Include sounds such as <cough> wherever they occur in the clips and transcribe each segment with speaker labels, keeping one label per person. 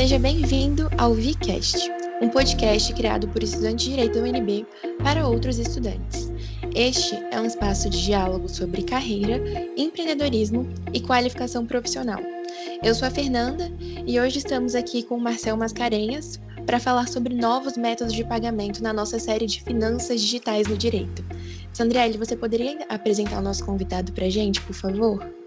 Speaker 1: Seja bem-vindo ao VCast, um podcast criado por estudantes de Direito da UNB para outros estudantes. Este é um espaço de diálogo sobre carreira, empreendedorismo e qualificação profissional. Eu sou a Fernanda e hoje estamos aqui com o Marcel Mascarenhas para falar sobre novos métodos de pagamento na nossa série de finanças digitais no direito. Sandriele, você poderia apresentar o nosso convidado para a gente, por favor?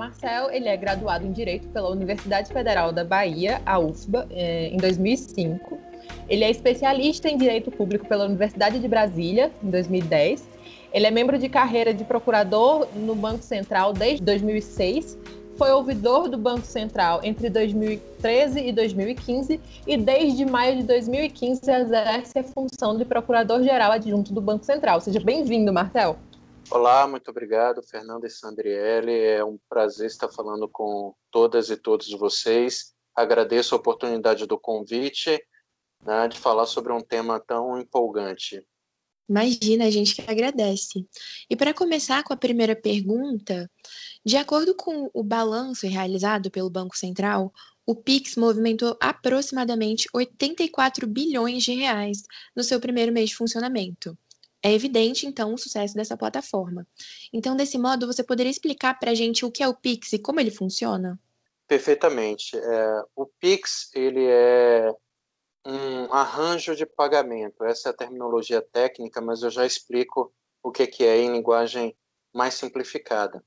Speaker 2: Marcel ele é graduado em Direito pela Universidade Federal da Bahia, a UFBA, é, em 2005. Ele é especialista em Direito Público pela Universidade de Brasília, em 2010. Ele é membro de carreira de procurador no Banco Central desde 2006 foi ouvidor do Banco Central entre 2013 e 2015 e desde maio de 2015 exerce a função de procurador-geral adjunto do Banco Central. Seja bem-vindo, Marcel.
Speaker 3: Olá, muito obrigado, Fernanda e Sandriele. É um prazer estar falando com todas e todos vocês. Agradeço a oportunidade do convite né, de falar sobre um tema tão empolgante.
Speaker 1: Imagina, a gente que agradece. E para começar com a primeira pergunta, de acordo com o balanço realizado pelo Banco Central, o Pix movimentou aproximadamente 84 bilhões de reais no seu primeiro mês de funcionamento. É evidente, então, o sucesso dessa plataforma. Então, desse modo, você poderia explicar para a gente o que é o Pix e como ele funciona?
Speaker 3: Perfeitamente. É, o Pix ele é um arranjo de pagamento. Essa é a terminologia técnica, mas eu já explico o que, que é em linguagem mais simplificada.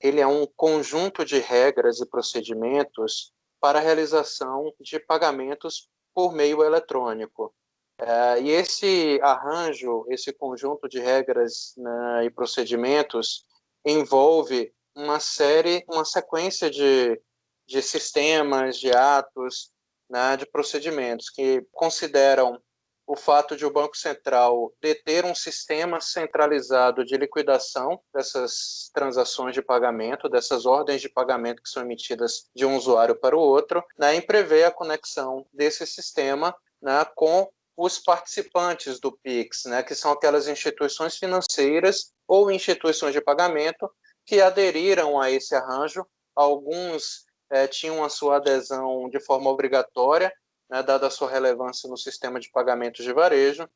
Speaker 3: Ele é um conjunto de regras e procedimentos para a realização de pagamentos por meio eletrônico. Uh, e esse arranjo, esse conjunto de regras né, e procedimentos envolve uma série, uma sequência de, de sistemas, de atos, né, de procedimentos que consideram o fato de o Banco Central deter um sistema centralizado de liquidação dessas transações de pagamento, dessas ordens de pagamento que são emitidas de um usuário para o outro, né, em prever a conexão desse sistema né, com os participantes do PIX, né, que são aquelas instituições financeiras ou instituições de pagamento que aderiram a esse arranjo. Alguns é, tinham a sua adesão de forma obrigatória, né, dada a sua relevância no sistema de pagamentos de varejo,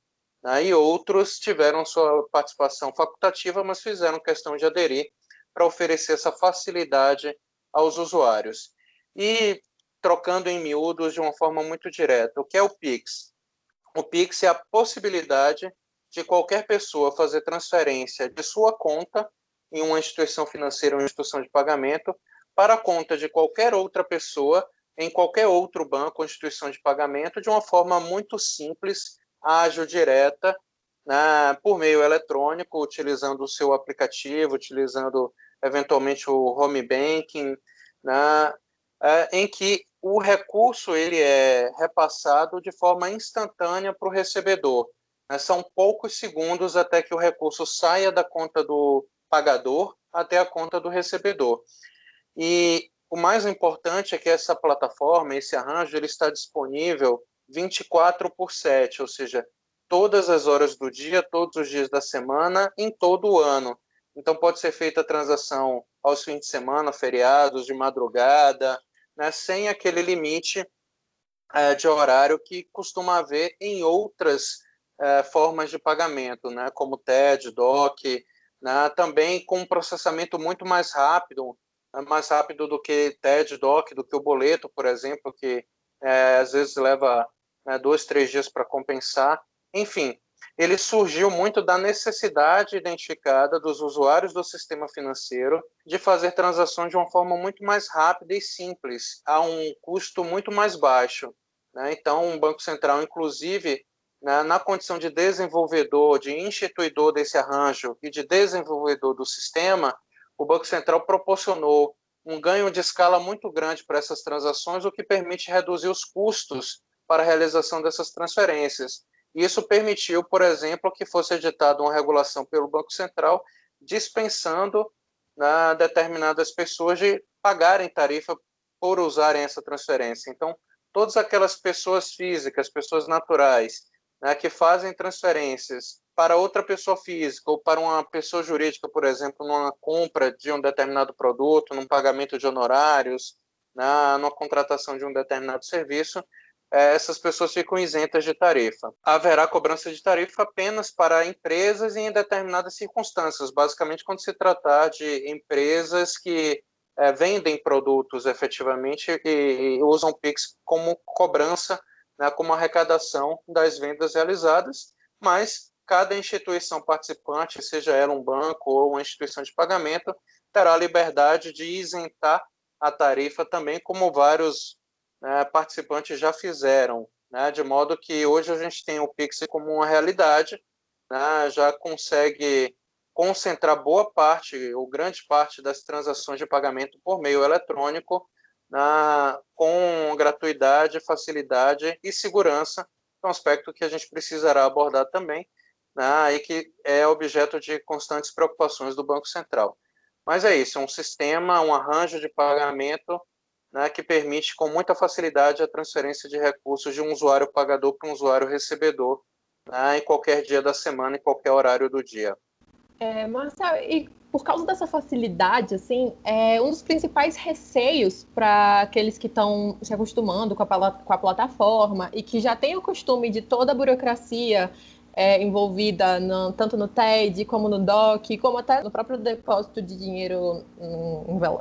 Speaker 3: né, e outros tiveram sua participação facultativa, mas fizeram questão de aderir para oferecer essa facilidade aos usuários. E trocando em miúdos de uma forma muito direta, o que é o PIX? O Pix é a possibilidade de qualquer pessoa fazer transferência de sua conta em uma instituição financeira ou instituição de pagamento para a conta de qualquer outra pessoa em qualquer outro banco ou instituição de pagamento de uma forma muito simples, ágil, direta, né, por meio eletrônico, utilizando o seu aplicativo, utilizando eventualmente o home banking, né, é, em que o recurso ele é repassado de forma instantânea para o recebedor. Né? São poucos segundos até que o recurso saia da conta do pagador até a conta do recebedor. E o mais importante é que essa plataforma, esse arranjo, ele está disponível 24 por 7, ou seja, todas as horas do dia, todos os dias da semana, em todo o ano. Então pode ser feita a transação aos fins de semana, feriados, de madrugada, né, sem aquele limite é, de horário que costuma haver em outras é, formas de pagamento, né, como TED, DOC, né, também com um processamento muito mais rápido, né, mais rápido do que TED, DOC, do que o boleto, por exemplo, que é, às vezes leva né, dois, três dias para compensar. Enfim, ele surgiu muito da necessidade identificada dos usuários do sistema financeiro de fazer transações de uma forma muito mais rápida e simples, a um custo muito mais baixo. Né? Então, o Banco Central, inclusive, né, na condição de desenvolvedor, de instituidor desse arranjo e de desenvolvedor do sistema, o Banco Central proporcionou um ganho de escala muito grande para essas transações, o que permite reduzir os custos para a realização dessas transferências. Isso permitiu, por exemplo, que fosse editada uma regulação pelo Banco Central dispensando né, determinadas pessoas de pagarem tarifa por usarem essa transferência. Então, todas aquelas pessoas físicas, pessoas naturais, né, que fazem transferências para outra pessoa física ou para uma pessoa jurídica, por exemplo, numa compra de um determinado produto, num pagamento de honorários, na, na contratação de um determinado serviço, essas pessoas ficam isentas de tarifa. Haverá cobrança de tarifa apenas para empresas em determinadas circunstâncias, basicamente quando se tratar de empresas que é, vendem produtos efetivamente e, e, usam Pix como cobrança, né, como arrecadação das vendas realizadas, mas cada instituição participante, seja ela um banco ou uma instituição de pagamento, terá a liberdade de isentar a tarifa também, como vários né, participantes já fizeram, né, de modo que hoje a gente tem o Pix como uma realidade, né, já consegue concentrar boa parte, ou grande parte das transações de pagamento por meio eletrônico, na, com gratuidade, facilidade e segurança, é um aspecto que a gente precisará abordar também, né, e que é objeto de constantes preocupações do Banco Central. Mas é isso, é um sistema, um arranjo de pagamento né, que permite com muita facilidade a transferência de recursos de um usuário pagador para um usuário recebedor né, em qualquer dia da semana, em qualquer horário do dia.
Speaker 2: É, e por causa dessa facilidade, assim, é um dos principais receios para aqueles que estão se acostumando com a, com a plataforma e que já têm o costume de toda a burocracia é, envolvida no, tanto no TED como no DOC, como até no próprio depósito de dinheiro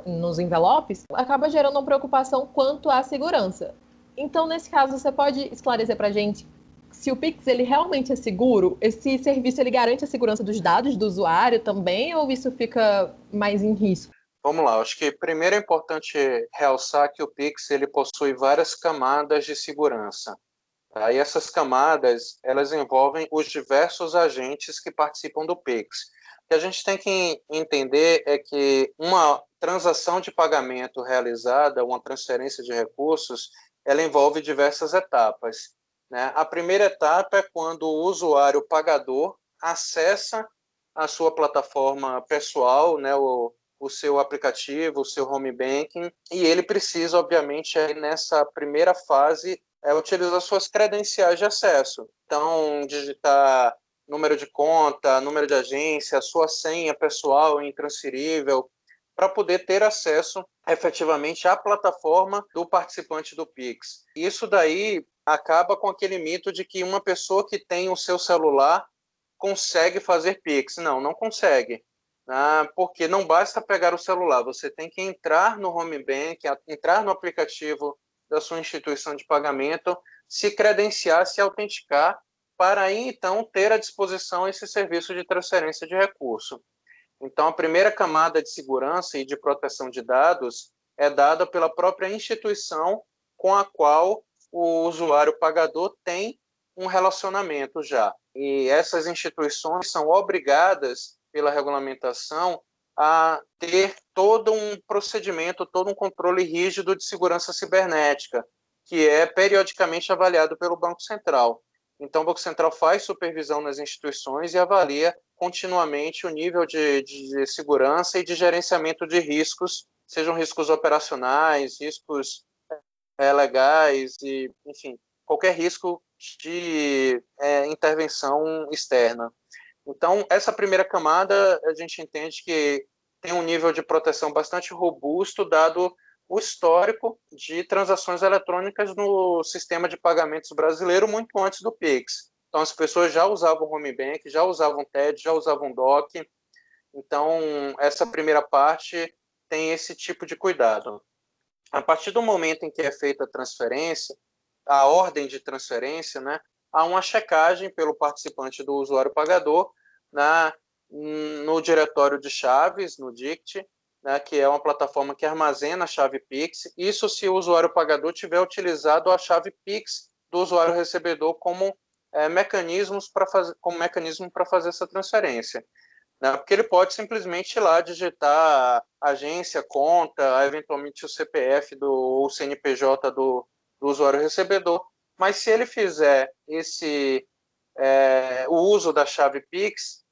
Speaker 2: nos envelopes, acaba gerando uma preocupação quanto à segurança. Então, nesse caso, você pode esclarecer para a gente se o Pix ele realmente é seguro? Esse serviço ele garante a segurança dos dados do usuário também ou isso fica mais em risco?
Speaker 3: Vamos lá, acho que primeiro é importante realçar que o Pix ele possui várias camadas de segurança. Aí essas camadas, elas envolvem os diversos agentes que participam do Pix. O que a gente tem que entender é que uma transação de pagamento realizada, uma transferência de recursos, ela envolve diversas etapas. Né? A primeira etapa é quando o usuário pagador acessa a sua plataforma pessoal, né, o, o seu aplicativo, o seu home banking, e ele precisa, obviamente, aí nessa primeira fase, é utilizar suas credenciais de acesso. Então, digitar número de conta, número de agência, sua senha pessoal intransferível, para poder ter acesso efetivamente à plataforma do participante do Pix. Isso daí acaba com aquele mito de que uma pessoa que tem o seu celular consegue fazer Pix. Não, não consegue. Ah, porque não basta pegar o celular, você tem que entrar no home bank, entrar no aplicativo da sua instituição de pagamento, se credenciar, se autenticar, para aí então ter à disposição esse serviço de transferência de recurso. Então, a primeira camada de segurança e de proteção de dados é dada pela própria instituição com a qual o usuário pagador tem um relacionamento já. E essas instituições são obrigadas pela regulamentação a ter todo um procedimento, todo um controle rígido de segurança cibernética, que é periodicamente avaliado pelo Banco Central. Então, o Banco Central faz supervisão nas instituições e avalia continuamente o nível de, de segurança e de gerenciamento de riscos, sejam riscos operacionais, riscos é, legais, e, enfim, qualquer risco de é, intervenção externa. Então, essa primeira camada, a gente entende que tem um nível de proteção bastante robusto, dado o histórico de transações eletrônicas no sistema de pagamentos brasileiro muito antes do Pix. Então, as pessoas já usavam Home Bank, já usavam TED, já usavam DOC. Então, essa primeira parte tem esse tipo de cuidado. A partir do momento em que é feita a transferência, a ordem de transferência, né, há uma checagem pelo participante do usuário pagador na, no diretório de chaves, no DICT, né, que é uma plataforma que armazena a chave Pix. Isso se o usuário pagador tiver utilizado a chave Pix do usuário recebedor como é, mecanismos para fazer, como mecanismo para fazer essa transferência. Né, porque ele pode simplesmente ir lá digitar agência, conta, eventualmente o CPF do, ou o CNPJ do, do usuário recebedor, mas se ele fizer esse é, o uso da chave Pix,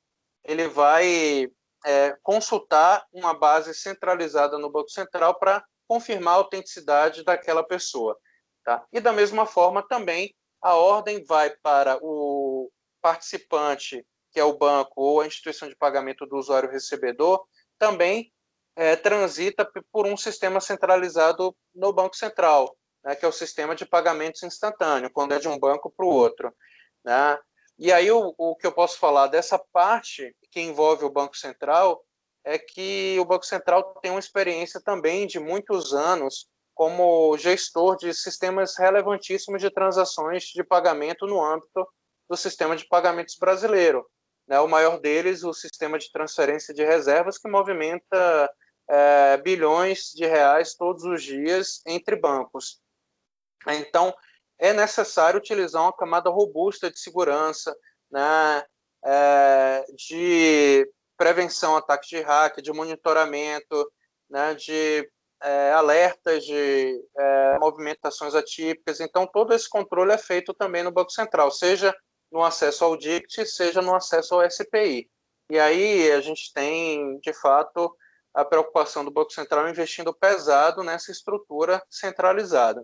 Speaker 3: ele vai é, consultar uma base centralizada no Banco Central para confirmar a autenticidade daquela pessoa. Tá? E da mesma forma também a ordem vai para o participante, que é o banco ou a instituição de pagamento do usuário recebedor, também é, transita por um sistema centralizado no Banco Central, né, que é o sistema de pagamentos instantâneo, quando é de um banco para o outro. Né? E aí o, o que eu posso falar dessa parte que envolve o Banco Central é que o Banco Central tem uma experiência também de muitos anos como gestor de sistemas relevantíssimos de transações de pagamento no âmbito do sistema de pagamentos brasileiro. Né? O maior deles, o sistema de transferência de reservas, que movimenta é, bilhões de reais todos os dias entre bancos. Então, é necessário utilizar uma camada robusta de segurança, né, é, de prevenção a ataques de hack, de monitoramento, né, de é, alertas de é, movimentações atípicas. Então, todo esse controle é feito também no Banco Central, seja no acesso ao DICT, seja no acesso ao SPI. E aí a gente tem, de fato, a preocupação do Banco Central investindo pesado nessa estrutura centralizada.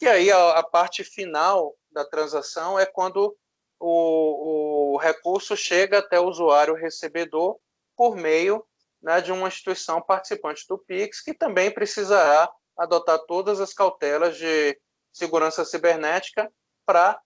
Speaker 3: E aí a, a parte final da transação é quando o, o, recurso chega até o usuário recebedor por meio né, de uma instituição participante do PIX, que também precisará adotar todas as cautelas de segurança cibernética para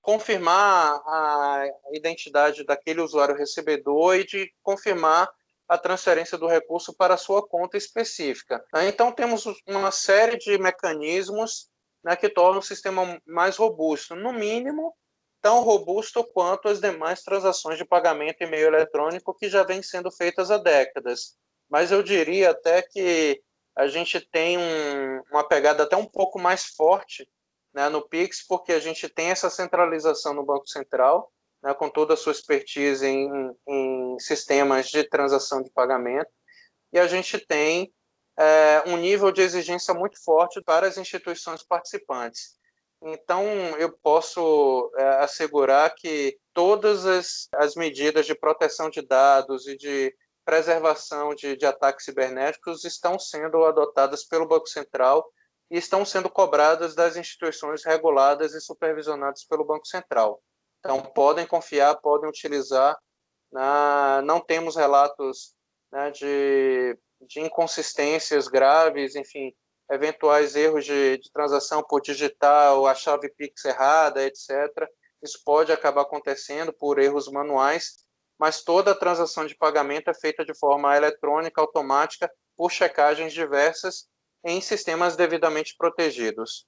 Speaker 3: confirmar a identidade daquele usuário recebedor e de confirmar a transferência do recurso para a sua conta específica. Então, temos uma série de mecanismos né, que torna o sistema mais robusto, no mínimo tão robusto quanto as demais transações de pagamento e meio eletrônico que já vêm sendo feitas há décadas. Mas eu diria até que a gente tem um, uma pegada até um pouco mais forte né, no Pix, porque a gente tem essa centralização no Banco Central, né, com toda a sua expertise em, em sistemas de transação de pagamento, e a gente tem é, um nível de exigência muito forte para as instituições participantes. Então, eu posso é, assegurar que todas as, as, medidas de proteção de dados e de preservação de, de ataques cibernéticos estão sendo adotadas pelo Banco Central e estão sendo cobradas das instituições reguladas e supervisionadas pelo Banco Central. Então, podem confiar, podem utilizar. Na, não temos relatos né, de de inconsistências graves, enfim, eventuais erros de, de transação por digital, a chave Pix errada, etc. Isso pode acabar acontecendo por erros manuais, mas toda a transação de pagamento é feita de forma eletrônica, automática, por checagens diversas em sistemas devidamente protegidos.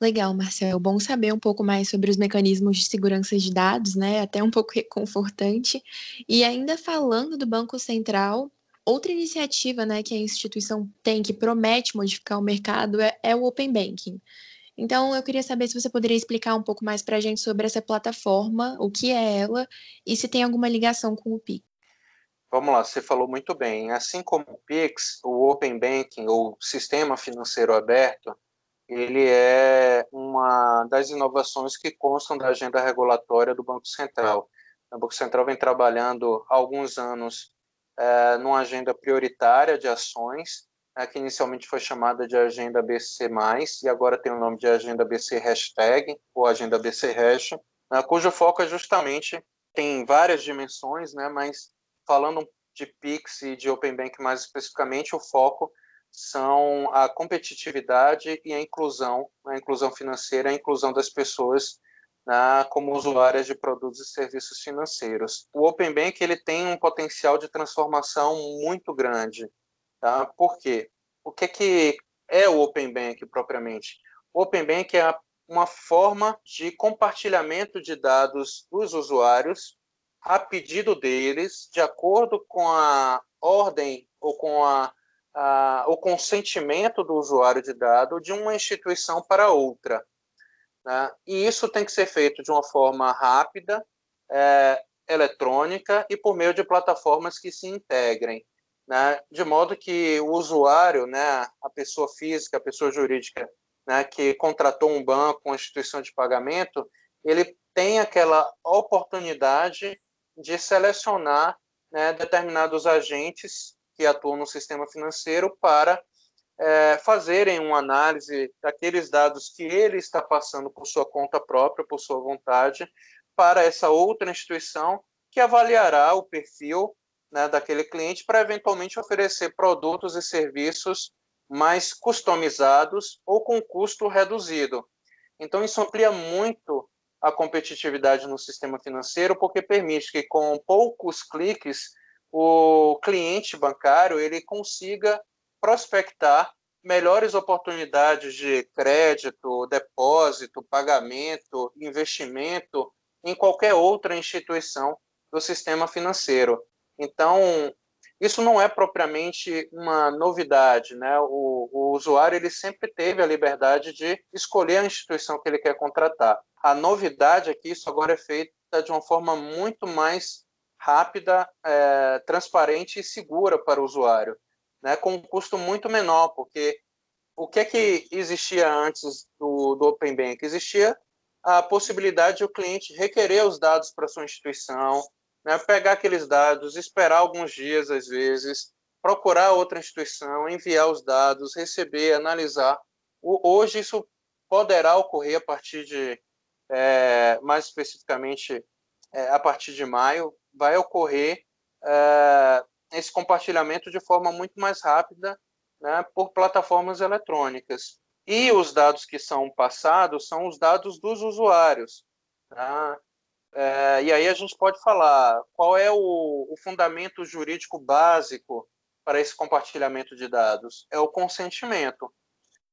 Speaker 1: Legal, Marcel. Bom saber um pouco mais sobre os mecanismos de segurança de dados, né? Até um pouco reconfortante. E ainda falando do Banco Central, Outra iniciativa né, que a instituição tem que promete modificar o mercado é, é o Open Banking. Então, eu queria saber se você poderia explicar um pouco mais para a gente sobre essa plataforma, o que é ela e se tem alguma ligação com o Pix.
Speaker 3: Vamos lá, você falou muito bem. Assim como o Pix, o Open Banking, ou Sistema Financeiro Aberto, ele é uma das inovações que constam da agenda regulatória do Banco Central. O Banco Central vem trabalhando há alguns anos é, numa agenda prioritária de ações, né, que inicialmente foi chamada de Agenda BC+, e agora tem o nome de Agenda BC Hashtag, ou Agenda BC Hash, né, cujo foco é justamente, tem várias dimensões, né, mas falando de PIX e de Open Bank mais especificamente, o foco são a competitividade e a inclusão, a inclusão financeira, a inclusão das pessoas né, como usuárias de produtos e serviços financeiros. O Open Bank ele tem um potencial de transformação muito grande. Tá? Por quê? O que, que é o Open Bank propriamente? O Open Bank é uma forma de compartilhamento de dados dos usuários a pedido deles, de acordo com a ordem ou com a, a, o consentimento do usuário de dado de uma instituição para outra. Né? E isso tem que ser feito de uma forma rápida, é, eletrônica e por meio de plataformas que se integrem, né? de modo que o usuário, né, a pessoa física, a pessoa jurídica, né, que contratou um banco, uma instituição de pagamento, ele tem aquela oportunidade de selecionar né, determinados agentes que atuam no sistema financeiro para é, fazerem uma análise daqueles dados que ele está passando por sua conta própria, por sua vontade, para essa outra instituição que avaliará o perfil né, daquele cliente para eventualmente oferecer produtos e serviços mais customizados ou com custo reduzido. Então, isso amplia muito a competitividade no sistema financeiro, porque permite que, com poucos cliques, o cliente bancário ele consiga prospectar melhores oportunidades de crédito, depósito, pagamento, investimento em qualquer outra instituição do sistema financeiro. Então, isso não é propriamente uma novidade, né? O, o, usuário ele sempre teve a liberdade de escolher a instituição que ele quer contratar. A novidade é que isso agora é feita de uma forma muito mais rápida, é, transparente e segura para o usuário, né? Com um custo muito menor, porque o que é que existia antes do, do Open Bank? Existia a possibilidade de o cliente requerer os dados para sua instituição, né, pegar aqueles dados, esperar alguns dias, às vezes, procurar outra instituição, enviar os dados, receber, analisar. Hoje, isso poderá ocorrer a partir de, é, mais especificamente, é, a partir de maio, vai ocorrer é, esse compartilhamento de forma muito mais rápida né, por plataformas eletrônicas. E os dados que são passados são os dados dos usuários. Tá? É, e aí a gente pode falar qual é o, o fundamento jurídico básico para esse compartilhamento de dados? É o consentimento.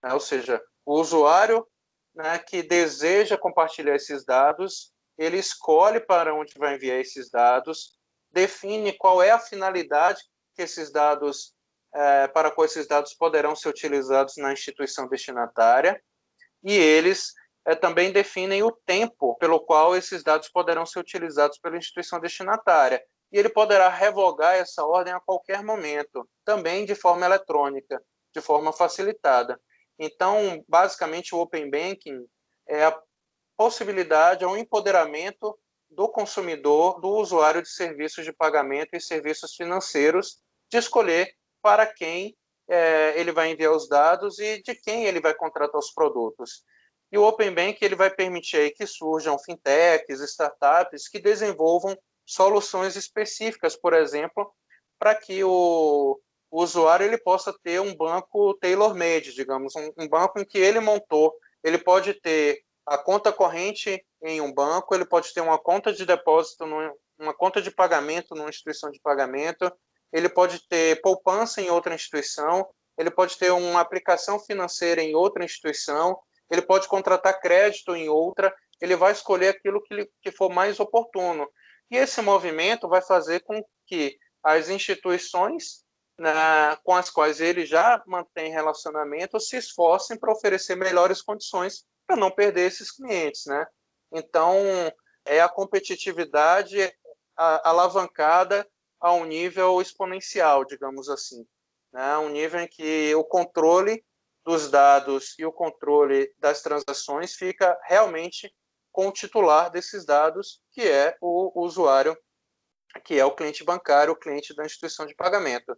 Speaker 3: Né? Ou seja, o usuário né, que deseja compartilhar esses dados, ele escolhe para onde vai enviar esses dados, define qual é a finalidade que esses dados, é, para qual esses dados poderão ser utilizados na instituição destinatária, e eles é, também definem o tempo pelo qual esses dados poderão ser utilizados pela instituição destinatária. E ele poderá revogar essa ordem a qualquer momento, também de forma eletrônica, de forma facilitada. Então, basicamente, o Open Banking é a possibilidade, é um empoderamento do consumidor, do usuário de serviços de pagamento e serviços financeiros, de escolher para quem é, ele vai enviar os dados e de quem ele vai contratar os produtos. E o Open Bank ele vai permitir aí que surjam fintechs, startups que desenvolvam soluções específicas, por exemplo, para que o, o, usuário ele possa ter um banco tailor-made, digamos, um, um banco em que ele montou. Ele pode ter a conta corrente em um banco, ele pode ter uma conta de depósito, uma conta de pagamento numa instituição de pagamento, ele pode ter poupança em outra instituição, ele pode ter uma aplicação financeira em outra instituição, ele pode contratar crédito em outra, ele vai escolher aquilo que, for mais oportuno. E esse movimento vai fazer com que as instituições né, com as quais ele já mantém relacionamento se esforcem para oferecer melhores condições para não perder esses clientes. Né? Então, é a competitividade alavancada a um nível exponencial, digamos assim. Né? Um nível em que o controle dos dados e o controle das transações fica realmente com o titular desses dados, que é o usuário, que é o cliente bancário, o cliente da instituição de pagamento.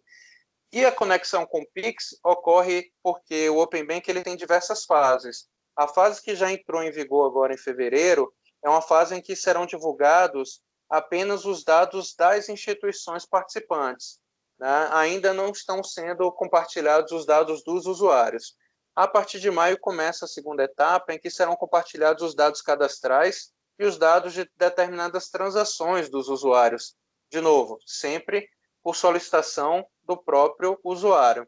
Speaker 3: E a conexão com o Pix ocorre porque o Open Bank ele tem diversas fases. A fase que já entrou em vigor agora em fevereiro é uma fase em que serão divulgados apenas os dados das instituições participantes né, ainda não estão sendo compartilhados os dados dos usuários. A partir de maio começa a segunda etapa, em que serão compartilhados os dados cadastrais e os dados de determinadas transações dos usuários. De novo, sempre por solicitação do próprio usuário.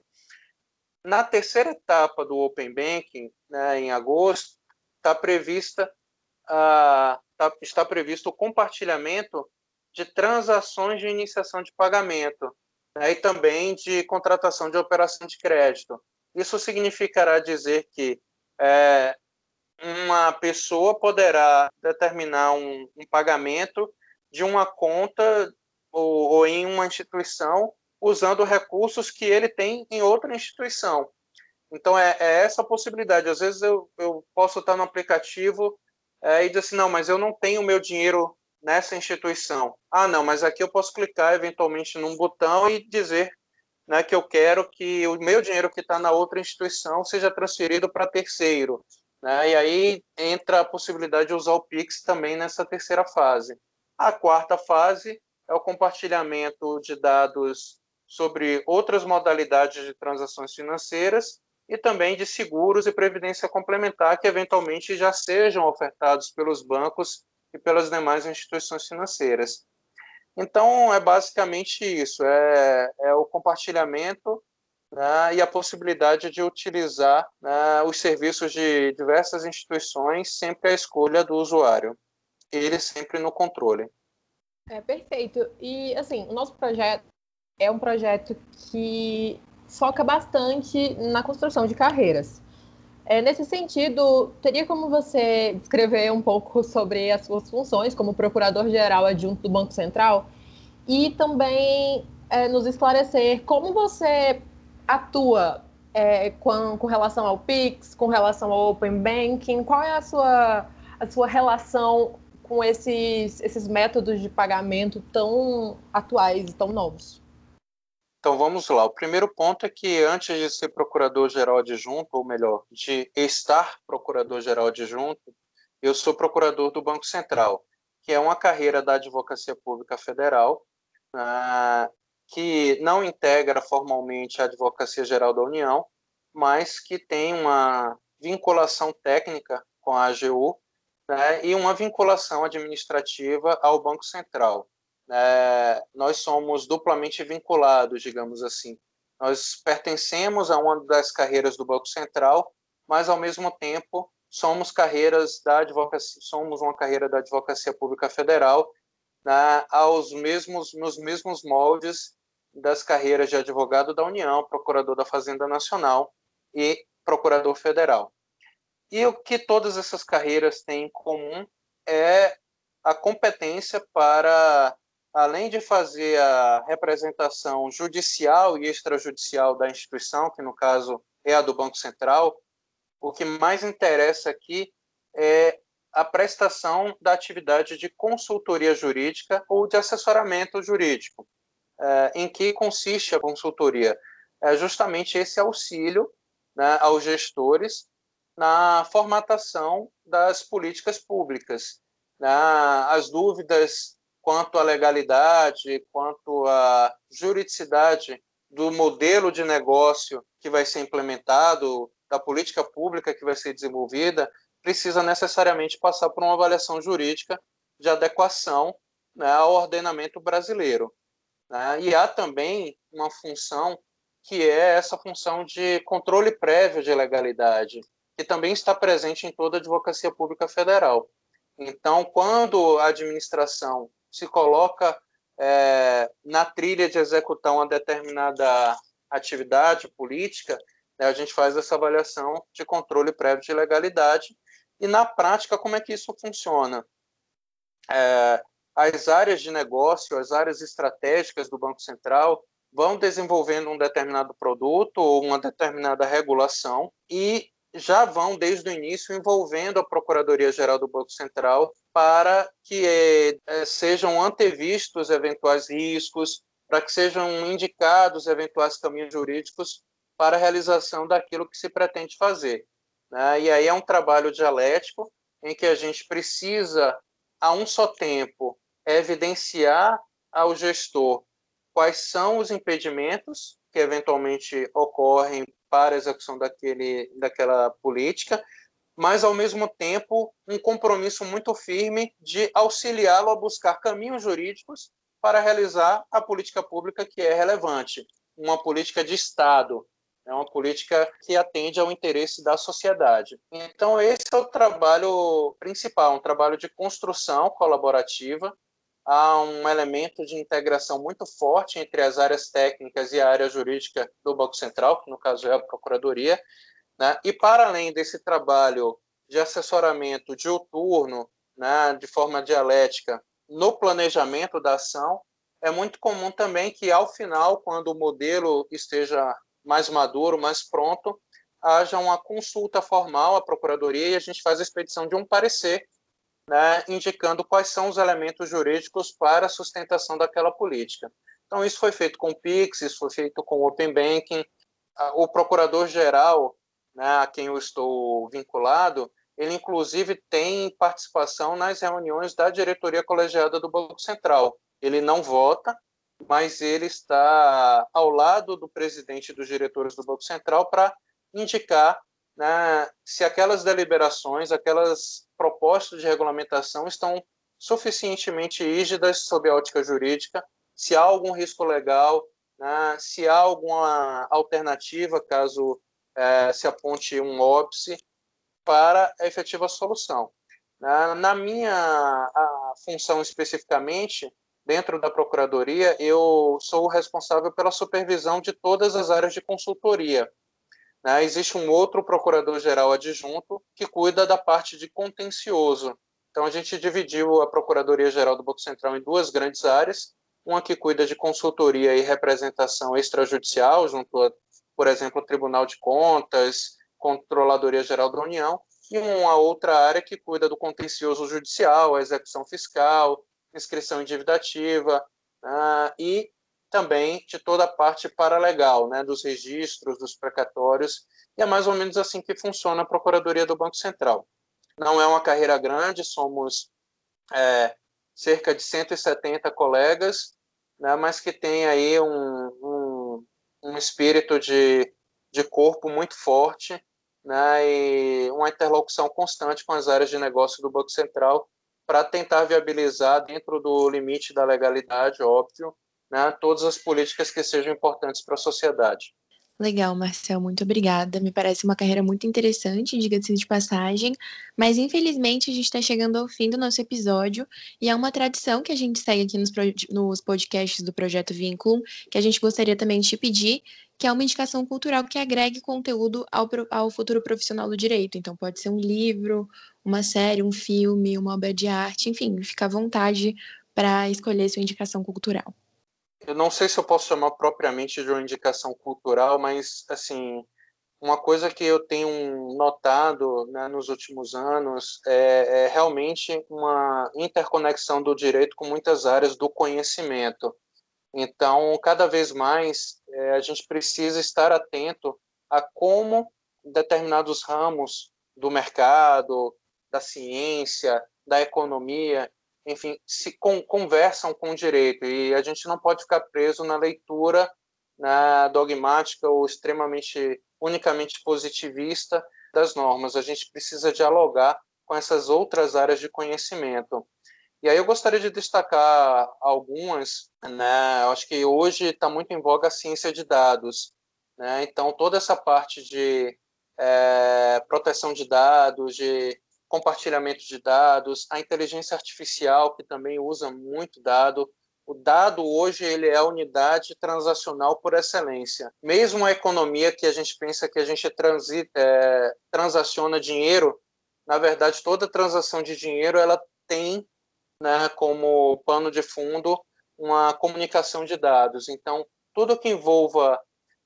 Speaker 3: Na terceira etapa do Open Banking, né, em agosto, está prevista uh, tá, está previsto o compartilhamento de transações de iniciação de pagamento, né, e também de contratação de operação de crédito. Isso significará dizer que é, uma pessoa poderá determinar um, um, pagamento de uma conta ou, ou em uma instituição usando recursos que ele tem em outra instituição. Então, é, é essa possibilidade. Às vezes eu, eu posso estar no aplicativo é, e dizer assim, não, mas eu não tenho meu dinheiro nessa instituição. Ah, não, mas aqui eu posso clicar eventualmente num botão e dizer né, que eu quero que o meu dinheiro que está na outra instituição seja transferido para terceiro. Né, e aí entra a possibilidade de usar o Pix também nessa terceira fase. A quarta fase é o compartilhamento de dados sobre outras modalidades de transações financeiras e também de seguros e previdência complementar que eventualmente já sejam ofertados pelos bancos e pelas demais instituições financeiras. Então, é basicamente isso: é, é o compartilhamento né, e a possibilidade de utilizar né, os serviços de diversas instituições sempre à escolha do usuário, ele sempre no controle.
Speaker 2: É perfeito. E assim, o nosso projeto é um projeto que foca bastante na construção de carreiras. É, nesse sentido, teria como você descrever um pouco <laughs> sobre as suas funções como procurador-geral adjunto do Banco Central e também é, nos esclarecer como você atua é, com, com, relação ao Pix, com relação ao Open Banking, qual é a sua, a sua relação com esses, esses métodos de pagamento tão atuais e tão novos?
Speaker 3: Então vamos lá. O primeiro ponto é que antes de ser procurador-geral adjunto, ou melhor, de estar procurador-geral adjunto, eu sou procurador do Banco Central, que é uma carreira da Advocacia Pública Federal, uh, que não integra formalmente a Advocacia Geral da União, mas que tem uma vinculação técnica com a AGU né, e uma vinculação administrativa ao Banco Central é, nós somos duplamente vinculados, digamos assim. Nós pertencemos a uma das carreiras do Banco Central, mas ao mesmo tempo somos carreiras da advocacia, somos uma carreira da advocacia pública federal, né, aos mesmos nos mesmos moldes das carreiras de advogado da União, procurador da Fazenda Nacional e procurador federal. E o que todas essas carreiras têm em comum é a competência para além de fazer a representação judicial e extrajudicial da instituição, que no caso é a do Banco Central, o que mais interessa aqui é a prestação da atividade de consultoria jurídica ou de assessoramento jurídico. É, em que consiste a consultoria? É justamente esse auxílio né, aos gestores na formatação das políticas públicas. Né, as dúvidas quanto à legalidade, quanto à juridicidade do modelo de negócio que vai ser implementado, da política pública que vai ser desenvolvida, precisa necessariamente passar por uma avaliação jurídica de adequação né, ao ordenamento brasileiro. Né? E há também uma função que é essa função de controle prévio de legalidade, que também está presente em toda a advocacia pública federal. Então, quando a administração se coloca é, na trilha de executar uma determinada atividade política, né, a gente faz essa avaliação de controle prévio de legalidade. E na prática, como é que isso funciona? É, as áreas de negócio, as áreas estratégicas do Banco Central vão desenvolvendo um determinado produto ou uma determinada regulação e já vão, desde o início, envolvendo a Procuradoria-Geral do Banco Central para que é, sejam antevistos eventuais riscos, para que sejam indicados eventuais caminhos jurídicos para a realização daquilo que se pretende fazer. Né? E aí é um trabalho dialético em que a gente precisa, a um só tempo, evidenciar ao gestor quais são os impedimentos que eventualmente ocorrem para a execução daquele, daquela política, mas ao mesmo tempo um compromisso muito firme de auxiliá-lo a buscar caminhos jurídicos para realizar a política pública que é relevante, uma política de Estado, é uma política que atende ao interesse da sociedade. Então esse é o trabalho principal, um trabalho de construção colaborativa há um elemento de integração muito forte entre as áreas técnicas e a área jurídica do Banco Central, que no caso é a Procuradoria, né? e para além desse trabalho de assessoramento diuturno, né, de forma dialética, no planejamento da ação, é muito comum também que, ao final, quando o modelo esteja mais maduro, mais pronto, haja uma consulta formal à Procuradoria e a gente faz a expedição de um parecer né, indicando quais são os elementos jurídicos para a sustentação daquela política. Então, isso foi feito com o PIX, isso foi feito com o Open Banking. O procurador-geral, né, a quem eu estou vinculado, ele inclusive tem participação nas reuniões da diretoria colegiada do Banco Central. ele não vota, mas ele está ao lado do presidente dos diretores do Banco Central para indicar né, se aquelas deliberações, aquelas propostas de regulamentação estão suficientemente rígidas sob a ótica jurídica, se há algum risco legal, né, se há alguma alternativa caso é, se aponte um óbice para a efetiva solução. Na, na minha função especificamente, dentro da Procuradoria, eu sou o responsável pela supervisão de todas as áreas de consultoria. Né? Existe um outro procurador-geral adjunto que cuida da parte de contencioso. Então, a gente dividiu a Procuradoria-Geral do Banco Central em duas grandes áreas, uma que cuida de consultoria e representação extrajudicial, junto a, por exemplo, o Tribunal de Contas, Controladoria Geral da União, e uma outra área que cuida do contencioso judicial, a execução fiscal, inscrição endividativa uh, e também de toda a parte paralegal, né, dos registros, dos precatórios, e é mais ou menos assim que funciona a Procuradoria do Banco Central. Não é uma carreira grande, somos é, cerca de 170 colegas, né, mas que tem aí um, um, um espírito de, de corpo muito forte né, e uma interlocução constante com as áreas de negócio do Banco Central para tentar viabilizar, dentro do limite da legalidade, óbvio, né, todas as políticas que sejam importantes para a sociedade.
Speaker 1: Legal, Marcel, muito obrigada. Me parece uma carreira muito interessante, diga-se de passagem, mas infelizmente a gente está chegando ao fim do nosso episódio e é uma tradição que a gente segue aqui nos, nos podcasts do Projeto Vínculo, que a gente gostaria também de te pedir, que é uma indicação cultural que agregue conteúdo ao, ao futuro profissional do direito. Então, pode ser um livro, uma série, um filme, uma obra de arte, enfim, fica à vontade para escolher sua indicação cultural
Speaker 3: eu não sei se eu posso chamar propriamente de uma indicação cultural, mas assim uma coisa que eu tenho notado né, nos últimos anos é, é, realmente uma interconexão do direito com muitas áreas do conhecimento. Então, cada vez mais é, a gente precisa estar atento a como determinados ramos do mercado, da ciência, da economia enfim, se con conversam com o direito e a gente não pode ficar preso na leitura na dogmática ou extremamente unicamente positivista das normas. A gente precisa dialogar com essas outras áreas de conhecimento. E aí eu gostaria de destacar algumas, né? Eu acho que hoje está muito em voga a ciência de dados, né? Então toda essa parte de é, proteção de dados, de compartilhamento de dados, a inteligência artificial, que também usa muito dado. O dado hoje ele é a unidade transacional por excelência. Mesmo a economia que a gente pensa que a gente transi, é, transaciona dinheiro, na verdade toda transação de dinheiro ela tem né, como pano de fundo uma comunicação de dados. Então tudo que envolva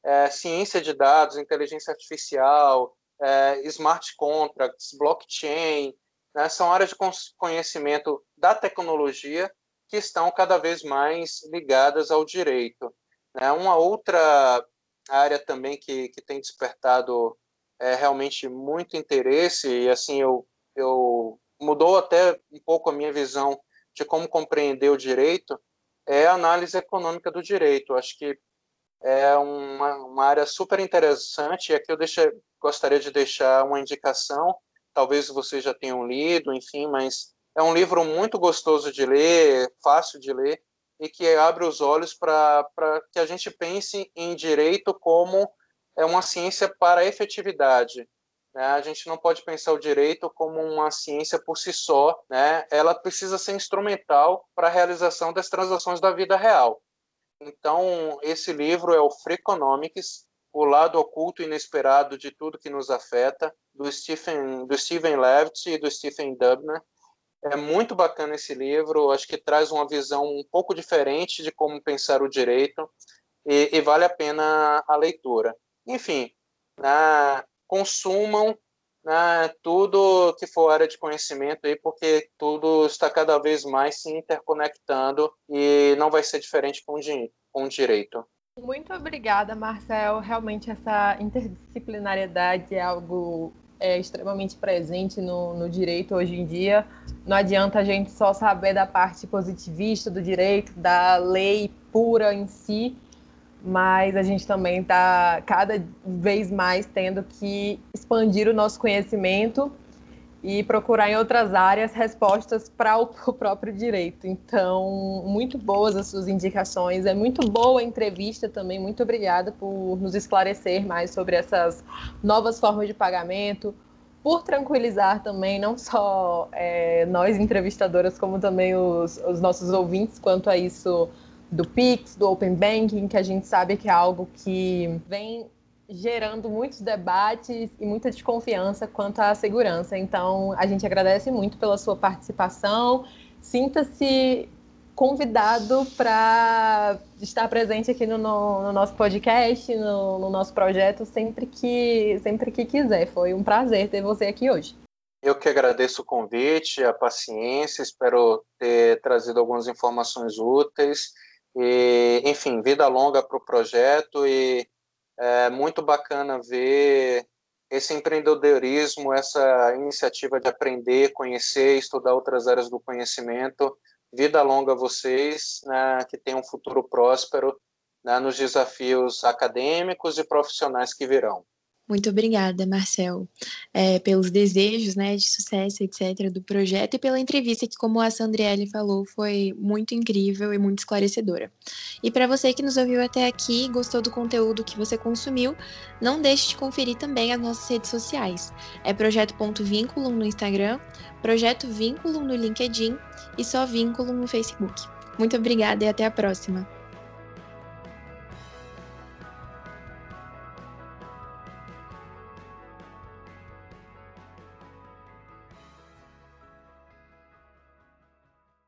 Speaker 3: é, ciência de dados, inteligência artificial, é, smart contracts, blockchain, né, são áreas de conhecimento da tecnologia que estão cada vez mais ligadas ao direito. Né. Uma outra área também que, que tem despertado é, realmente muito interesse, e assim, eu, eu mudou até um pouco a minha visão de como compreender o direito, é a análise econômica do direito. Acho que é uma, uma área super interessante, e aqui eu deixo, gostaria de deixar uma indicação, talvez vocês já tenham lido, enfim, mas é um livro muito gostoso de ler, fácil de ler, e que abre os olhos para que a gente pense em direito como é uma ciência para a efetividade. Né? A gente não pode pensar o direito como uma ciência por si só, né? ela precisa ser instrumental para a realização das transações da vida real. Então, esse livro é o Freakonomics, o lado oculto e inesperado de tudo que nos afeta, do Stephen, do Stephen Levitt e do Stephen Dubner. É muito bacana esse livro, acho que traz uma visão um pouco diferente de como pensar o direito e, e vale a pena a leitura. Enfim, né, consumam né, tudo que for área de conhecimento aí, porque tudo está cada vez mais se interconectando e não vai ser diferente com, com o direito.
Speaker 2: Muito obrigada, Marcel. Realmente essa interdisciplinariedade é algo é extremamente presente no, no direito hoje em dia. Não adianta a gente só saber da parte positivista do direito, da lei pura em si, mas a gente também está cada vez mais tendo que expandir o nosso conhecimento e procurar em outras áreas respostas para o, <laughs> próprio direito. Então, muito boas as suas indicações, é muito boa a entrevista também. Muito obrigada por nos esclarecer mais sobre essas novas formas de pagamento, por tranquilizar também não só é, nós entrevistadoras, como também os, os nossos ouvintes quanto a isso do Pix, do Open Banking, que a gente sabe que é algo que vem gerando muitos debates e muita desconfiança quanto à segurança. Então, a gente agradece muito pela sua participação. Sinta-se convidado para estar presente aqui no, no, no nosso podcast, no, no, nosso projeto, sempre que, sempre que quiser. Foi um prazer ter você aqui hoje.
Speaker 3: Eu que agradeço o convite, a paciência, espero ter trazido algumas informações úteis. E, enfim, vida longa para o projeto e é muito bacana ver esse empreendedorismo, essa iniciativa de aprender, conhecer, estudar outras áreas do conhecimento. Vida longa a vocês, né, que tenham um futuro próspero né, nos desafios acadêmicos e profissionais que virão.
Speaker 1: Muito obrigada, Marcel, é, pelos desejos né, de sucesso, etc., do projeto e pela entrevista que, como a Sandriele falou, foi muito incrível e muito esclarecedora. E para você que nos ouviu até aqui e gostou do conteúdo que você consumiu, não deixe de conferir também as nossas redes sociais. É Projeto.vínculo no Instagram, Projeto Vínculo no LinkedIn e Só Vínculo no Facebook. Muito obrigada e até a próxima!